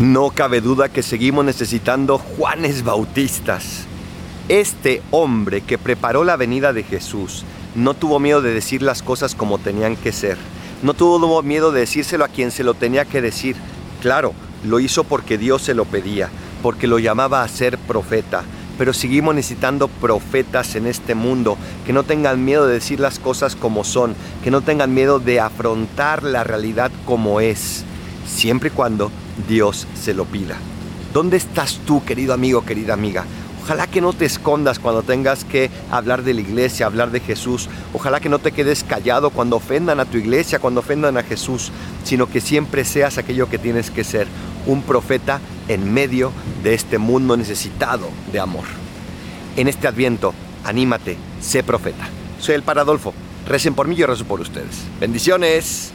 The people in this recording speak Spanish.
No cabe duda que seguimos necesitando Juanes Bautistas. Este hombre que preparó la venida de Jesús no tuvo miedo de decir las cosas como tenían que ser. No tuvo miedo de decírselo a quien se lo tenía que decir. Claro, lo hizo porque Dios se lo pedía, porque lo llamaba a ser profeta. Pero seguimos necesitando profetas en este mundo que no tengan miedo de decir las cosas como son, que no tengan miedo de afrontar la realidad como es, siempre y cuando Dios se lo pida. ¿Dónde estás tú, querido amigo, querida amiga? Ojalá que no te escondas cuando tengas que hablar de la iglesia, hablar de Jesús. Ojalá que no te quedes callado cuando ofendan a tu iglesia, cuando ofendan a Jesús, sino que siempre seas aquello que tienes que ser, un profeta en medio de este mundo necesitado de amor. En este adviento, anímate, sé profeta. Soy el Paradolfo. Recen por mí, yo rezo por ustedes. Bendiciones.